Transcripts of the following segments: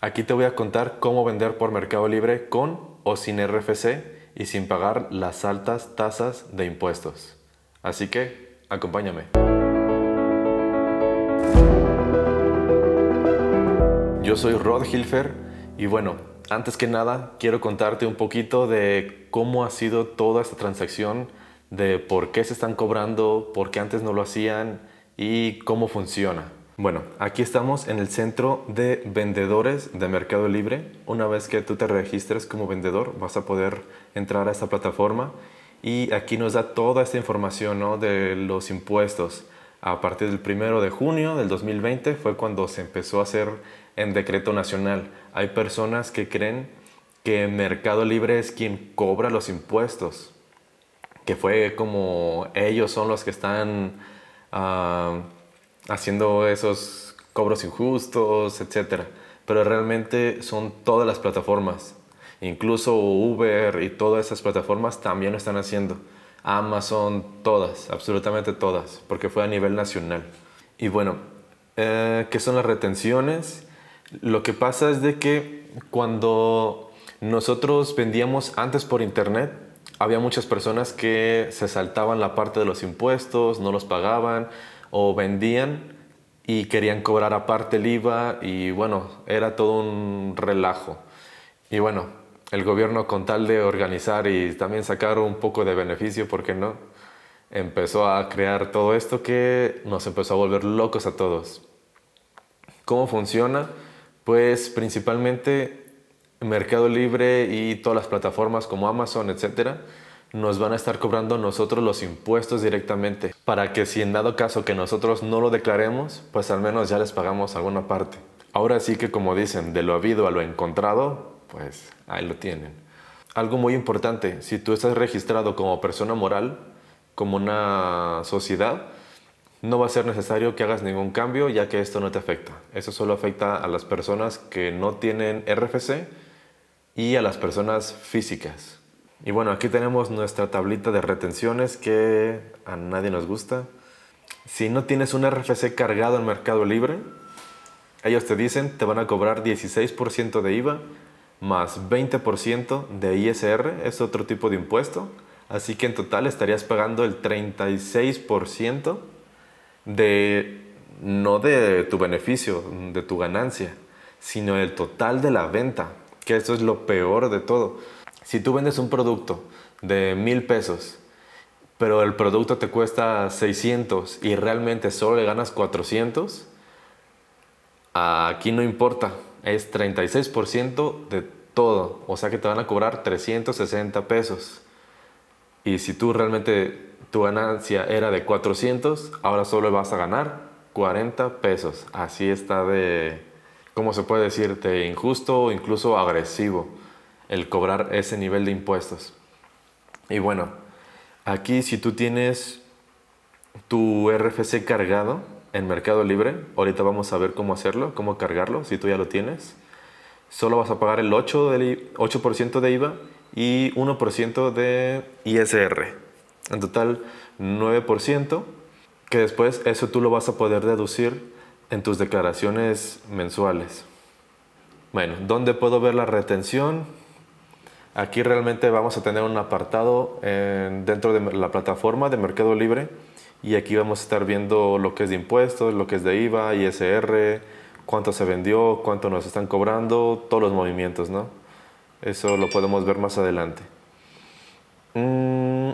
Aquí te voy a contar cómo vender por Mercado Libre con o sin RFC y sin pagar las altas tasas de impuestos. Así que, acompáñame. Yo soy Rod Hilfer y bueno, antes que nada quiero contarte un poquito de cómo ha sido toda esta transacción, de por qué se están cobrando, por qué antes no lo hacían y cómo funciona. Bueno, aquí estamos en el centro de vendedores de Mercado Libre. Una vez que tú te registres como vendedor, vas a poder entrar a esta plataforma y aquí nos da toda esta información de los impuestos. A partir del 1 de junio del 2020 fue cuando se empezó a hacer en decreto nacional. Hay personas que creen que Mercado Libre es quien cobra los impuestos, que fue como ellos son los que están... Ah, haciendo esos cobros injustos, etc. Pero realmente son todas las plataformas. Incluso Uber y todas esas plataformas también lo están haciendo. Amazon, todas, absolutamente todas, porque fue a nivel nacional. Y bueno, eh, ¿qué son las retenciones? Lo que pasa es de que cuando nosotros vendíamos antes por internet, había muchas personas que se saltaban la parte de los impuestos, no los pagaban, o vendían y querían cobrar aparte el IVA y bueno, era todo un relajo. Y bueno, el gobierno con tal de organizar y también sacar un poco de beneficio, ¿por qué no? Empezó a crear todo esto que nos empezó a volver locos a todos. ¿Cómo funciona? Pues principalmente Mercado Libre y todas las plataformas como Amazon, etcétera, nos van a estar cobrando nosotros los impuestos directamente, para que si en dado caso que nosotros no lo declaremos, pues al menos ya les pagamos alguna parte. Ahora sí que como dicen, de lo habido a lo encontrado, pues ahí lo tienen. Algo muy importante, si tú estás registrado como persona moral, como una sociedad, no va a ser necesario que hagas ningún cambio ya que esto no te afecta. Eso solo afecta a las personas que no tienen RFC y a las personas físicas. Y bueno, aquí tenemos nuestra tablita de retenciones que a nadie nos gusta. Si no tienes un RFC cargado en Mercado Libre, ellos te dicen te van a cobrar 16% de IVA más 20% de ISR, es otro tipo de impuesto. Así que en total estarías pagando el 36% de no de tu beneficio, de tu ganancia, sino el total de la venta, que eso es lo peor de todo si tú vendes un producto de mil pesos, pero el producto te cuesta 600 y realmente solo le ganas 400, aquí no importa, es 36% de todo, o sea que te van a cobrar 360 pesos. Y si tú realmente tu ganancia era de 400, ahora solo vas a ganar 40 pesos. Así está de, ¿cómo se puede decir? De injusto o incluso agresivo el cobrar ese nivel de impuestos. Y bueno, aquí si tú tienes tu RFC cargado en Mercado Libre, ahorita vamos a ver cómo hacerlo, cómo cargarlo, si tú ya lo tienes, solo vas a pagar el 8%, 8 de IVA y 1% de ISR. En total 9%, que después eso tú lo vas a poder deducir en tus declaraciones mensuales. Bueno, ¿dónde puedo ver la retención? Aquí realmente vamos a tener un apartado dentro de la plataforma de Mercado Libre y aquí vamos a estar viendo lo que es de impuestos, lo que es de IVA, ISR, cuánto se vendió, cuánto nos están cobrando, todos los movimientos, ¿no? Eso lo podemos ver más adelante. Mm,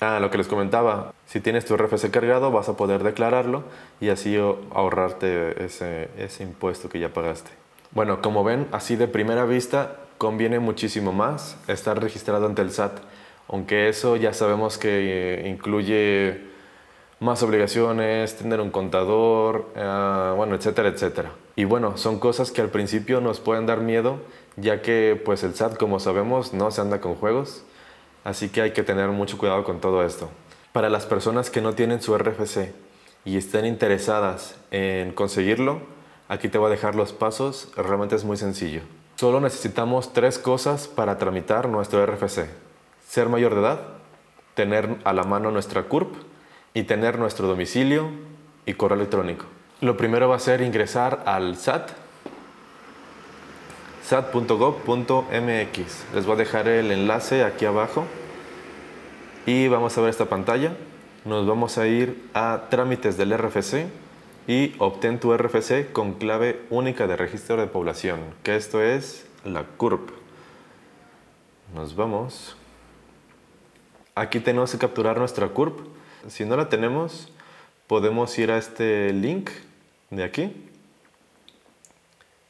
ah, lo que les comentaba, si tienes tu RFC cargado vas a poder declararlo y así ahorrarte ese, ese impuesto que ya pagaste. Bueno, como ven, así de primera vista conviene muchísimo más estar registrado ante el SAT, aunque eso ya sabemos que eh, incluye más obligaciones, tener un contador, eh, bueno, etcétera, etcétera. Y bueno, son cosas que al principio nos pueden dar miedo, ya que pues el SAT, como sabemos, no se anda con juegos, así que hay que tener mucho cuidado con todo esto. Para las personas que no tienen su RFC y estén interesadas en conseguirlo, aquí te voy a dejar los pasos, realmente es muy sencillo. Solo necesitamos tres cosas para tramitar nuestro RFC. Ser mayor de edad, tener a la mano nuestra CURP y tener nuestro domicilio y correo electrónico. Lo primero va a ser ingresar al SAT. sat.gov.mx. Les voy a dejar el enlace aquí abajo y vamos a ver esta pantalla. Nos vamos a ir a trámites del RFC y obtén tu RFC con clave única de registro de población, que esto es la CURP. Nos vamos. Aquí tenemos que capturar nuestra CURP. Si no la tenemos, podemos ir a este link de aquí.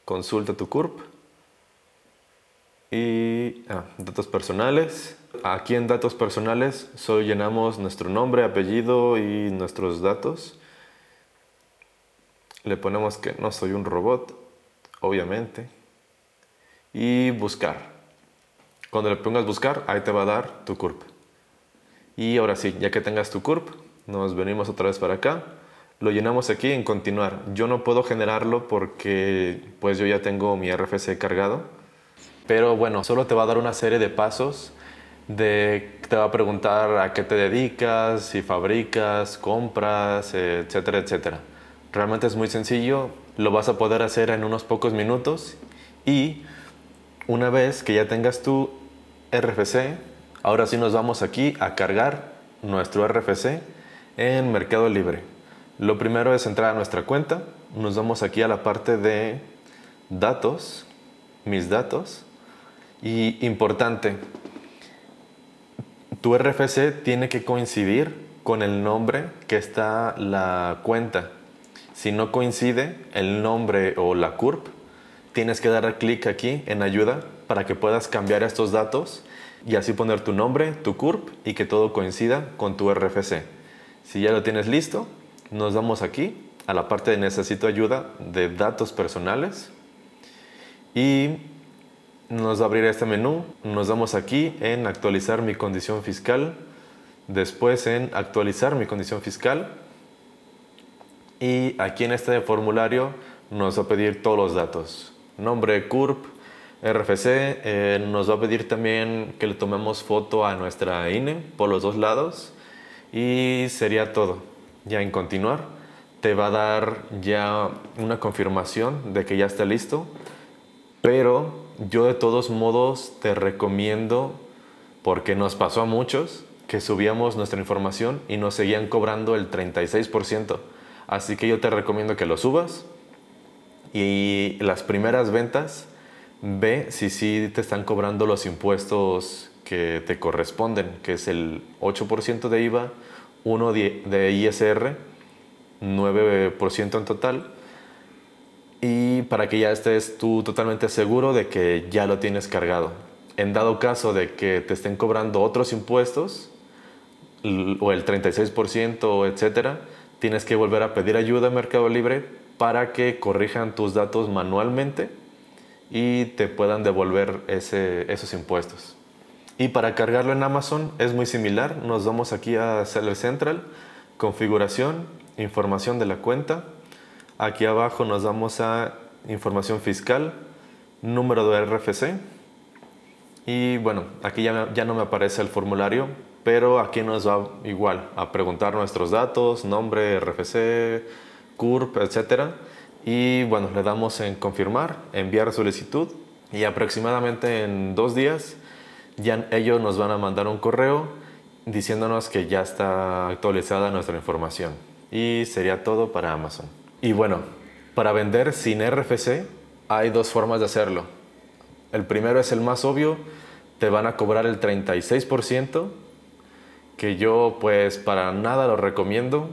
Consulta tu CURP. Y ah, datos personales. Aquí en datos personales solo llenamos nuestro nombre, apellido y nuestros datos le ponemos que no soy un robot, obviamente, y buscar. Cuando le pongas buscar, ahí te va a dar tu CURP. Y ahora sí, ya que tengas tu CURP, nos venimos otra vez para acá, lo llenamos aquí en continuar. Yo no puedo generarlo porque pues yo ya tengo mi RFC cargado, pero bueno, solo te va a dar una serie de pasos de te va a preguntar a qué te dedicas, si fabricas, compras, etcétera, etcétera. Realmente es muy sencillo, lo vas a poder hacer en unos pocos minutos y una vez que ya tengas tu RFC, ahora sí nos vamos aquí a cargar nuestro RFC en Mercado Libre. Lo primero es entrar a nuestra cuenta, nos vamos aquí a la parte de datos, mis datos y importante, tu RFC tiene que coincidir con el nombre que está la cuenta. Si no coincide el nombre o la CURP, tienes que dar clic aquí en ayuda para que puedas cambiar estos datos y así poner tu nombre, tu CURP y que todo coincida con tu RFC. Si ya lo tienes listo, nos vamos aquí a la parte de necesito ayuda de datos personales y nos va a abrir este menú. Nos damos aquí en actualizar mi condición fiscal, después en actualizar mi condición fiscal y aquí en este formulario nos va a pedir todos los datos. Nombre, CURP, RFC, eh, nos va a pedir también que le tomemos foto a nuestra INE por los dos lados y sería todo. Ya en continuar te va a dar ya una confirmación de que ya está listo, pero yo de todos modos te recomiendo, porque nos pasó a muchos, que subíamos nuestra información y nos seguían cobrando el 36%. Así que yo te recomiendo que lo subas y las primeras ventas ve si sí te están cobrando los impuestos que te corresponden, que es el 8% de IVA, 1 de ISR, 9% en total. Y para que ya estés tú totalmente seguro de que ya lo tienes cargado. En dado caso de que te estén cobrando otros impuestos, o el 36%, etcétera, tienes que volver a pedir ayuda a Mercado Libre para que corrijan tus datos manualmente y te puedan devolver esos impuestos. Y para cargarlo en Amazon es muy similar. Nos vamos aquí a Seller Central, configuración, información de la cuenta. Aquí abajo nos vamos a información fiscal, número de RFC. Y bueno, aquí ya, ya no me aparece el formulario, pero aquí nos va igual a preguntar nuestros datos, nombre, RFC, CURP, etc. Y bueno, le damos en confirmar, enviar solicitud y aproximadamente en dos días ya ellos nos van a mandar un correo diciéndonos que ya está actualizada nuestra información. Y sería todo para Amazon. Y bueno, para vender sin RFC hay dos formas de hacerlo. El primero es el más obvio, te van a cobrar el 36% que yo pues para nada lo recomiendo.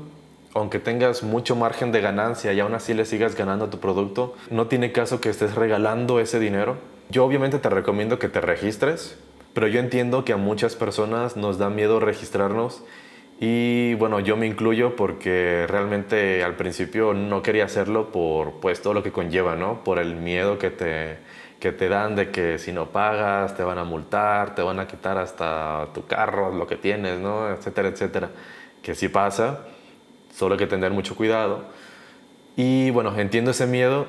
Aunque tengas mucho margen de ganancia y aún así le sigas ganando a tu producto, no tiene caso que estés regalando ese dinero. Yo obviamente te recomiendo que te registres, pero yo entiendo que a muchas personas nos da miedo registrarnos y bueno, yo me incluyo porque realmente al principio no quería hacerlo por pues todo lo que conlleva, ¿no? Por el miedo que te, que te dan de que si no pagas te van a multar, te van a quitar hasta tu carro, lo que tienes, ¿no? etcétera, etcétera. Que sí pasa, solo hay que tener mucho cuidado. Y bueno, entiendo ese miedo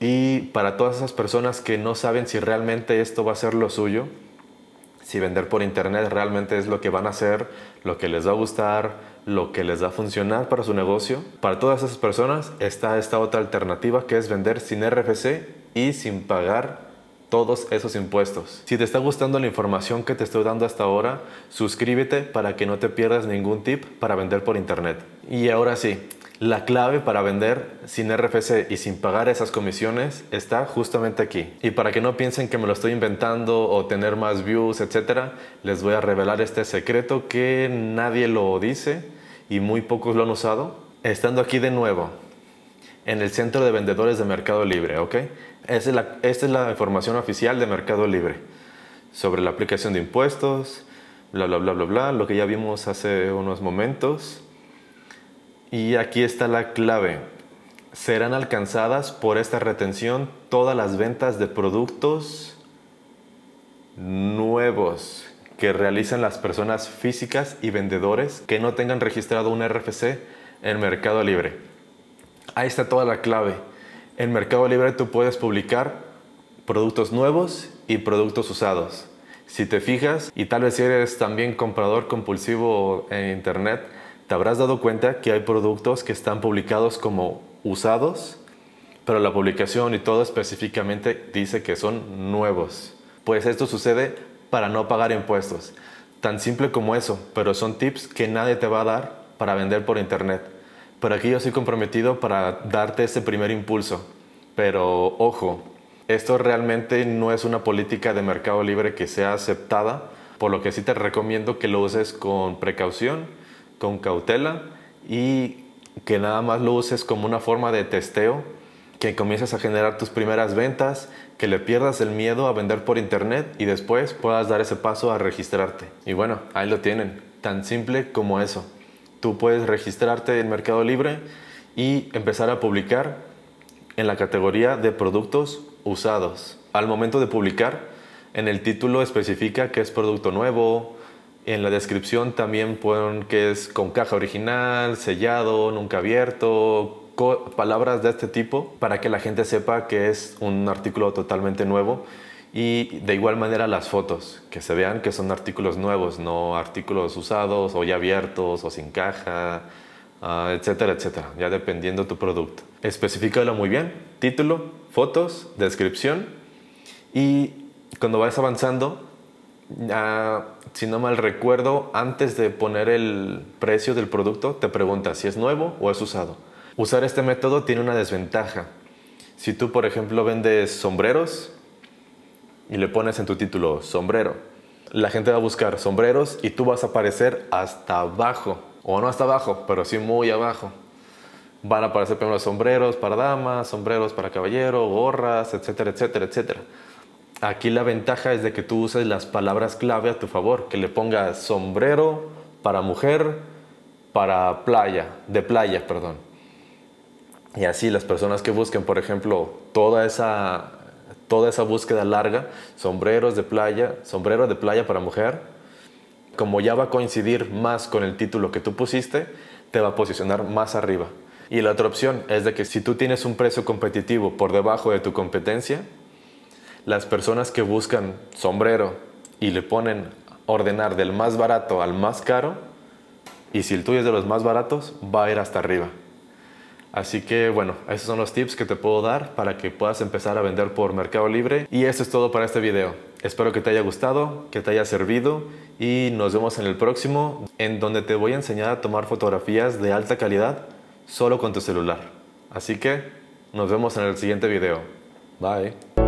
y para todas esas personas que no saben si realmente esto va a ser lo suyo, si vender por internet realmente es lo que van a hacer, lo que les va a gustar, lo que les va a funcionar para su negocio, para todas esas personas está esta otra alternativa que es vender sin RFC y sin pagar todos esos impuestos. Si te está gustando la información que te estoy dando hasta ahora, suscríbete para que no te pierdas ningún tip para vender por internet. Y ahora sí, la clave para vender sin RFC y sin pagar esas comisiones está justamente aquí. Y para que no piensen que me lo estoy inventando o tener más views, etc., les voy a revelar este secreto que nadie lo dice y muy pocos lo han usado. Estando aquí de nuevo, en el centro de vendedores de Mercado Libre, ¿ok? Esta es la, información oficial de Mercado Libre sobre la aplicación de impuestos, bla, bla, bla, bla, bla, lo que ya vimos hace unos momentos y aquí está la clave. Serán alcanzadas por esta retención todas las ventas de productos nuevos que realizan las personas físicas y vendedores que no tengan registrado un RFC en Mercado Libre. Ahí está toda la clave. En Mercado Libre tú puedes publicar productos nuevos y productos usados. Si te fijas, y tal vez si eres también comprador compulsivo en Internet, te habrás dado cuenta que hay productos que están publicados como usados, pero la publicación y todo específicamente dice que son nuevos. Pues esto sucede para no pagar impuestos. Tan simple como eso, pero son tips que nadie te va a dar para vender por internet. Pero aquí yo estoy comprometido para darte ese primer impulso. Pero ojo, esto realmente no es una política de mercado libre que sea aceptada, por lo que sí te recomiendo que lo uses con precaución con cautela y que nada más lo uses como una forma de testeo, que comiences a generar tus primeras ventas, que le pierdas el miedo a vender por internet y después puedas dar ese paso a registrarte. Y bueno, ahí lo tienen, tan simple como eso. Tú puedes registrarte en Mercado Libre y empezar a publicar en la categoría de productos usados. Al momento de publicar, en el título especifica que es producto nuevo, en la descripción también ponen que es con caja original, sellado, nunca abierto, palabras de este tipo para que la gente sepa que es un artículo totalmente nuevo y de igual manera las fotos, que se vean que son artículos nuevos, no artículos usados o ya abiertos o sin caja, uh, etcétera, etcétera, ya dependiendo tu producto. Especifícalo muy bien, título, fotos, descripción y cuando vayas avanzando si no mal recuerdo, antes de poner el precio del producto, te pregunta si es nuevo o es usado. Usar este método tiene una desventaja. Si tú, por ejemplo, vendes sombreros y le pones en tu título sombrero, la gente va a buscar sombreros y tú vas a aparecer hasta abajo, o no hasta abajo, pero sí muy abajo. Van a aparecer primero sombreros para damas, sombreros para caballero, gorras, etcétera, etcétera, etcétera. Aquí la ventaja es de que tú uses las palabras clave a tu favor, que le pongas sombrero para mujer, para playa, de playa, perdón. Y así las personas que busquen, por ejemplo, toda esa, toda esa búsqueda larga, sombreros de playa, sombrero de playa para mujer, como ya va a coincidir más con el título que tú pusiste, te va a posicionar más arriba. Y la otra opción es de que si tú tienes un precio competitivo por debajo de tu competencia, las personas que buscan sombrero y le ponen ordenar del más barato al más caro, y si el tuyo es de los más baratos, va a ir hasta arriba. Así que bueno, esos son los tips que te puedo dar para que puedas empezar a vender por Mercado Libre. Y eso es todo para este video. Espero que te haya gustado, que te haya servido y nos vemos en el próximo en donde te voy a enseñar a tomar fotografías de alta calidad solo con tu celular. Así que nos vemos en el siguiente video. Bye.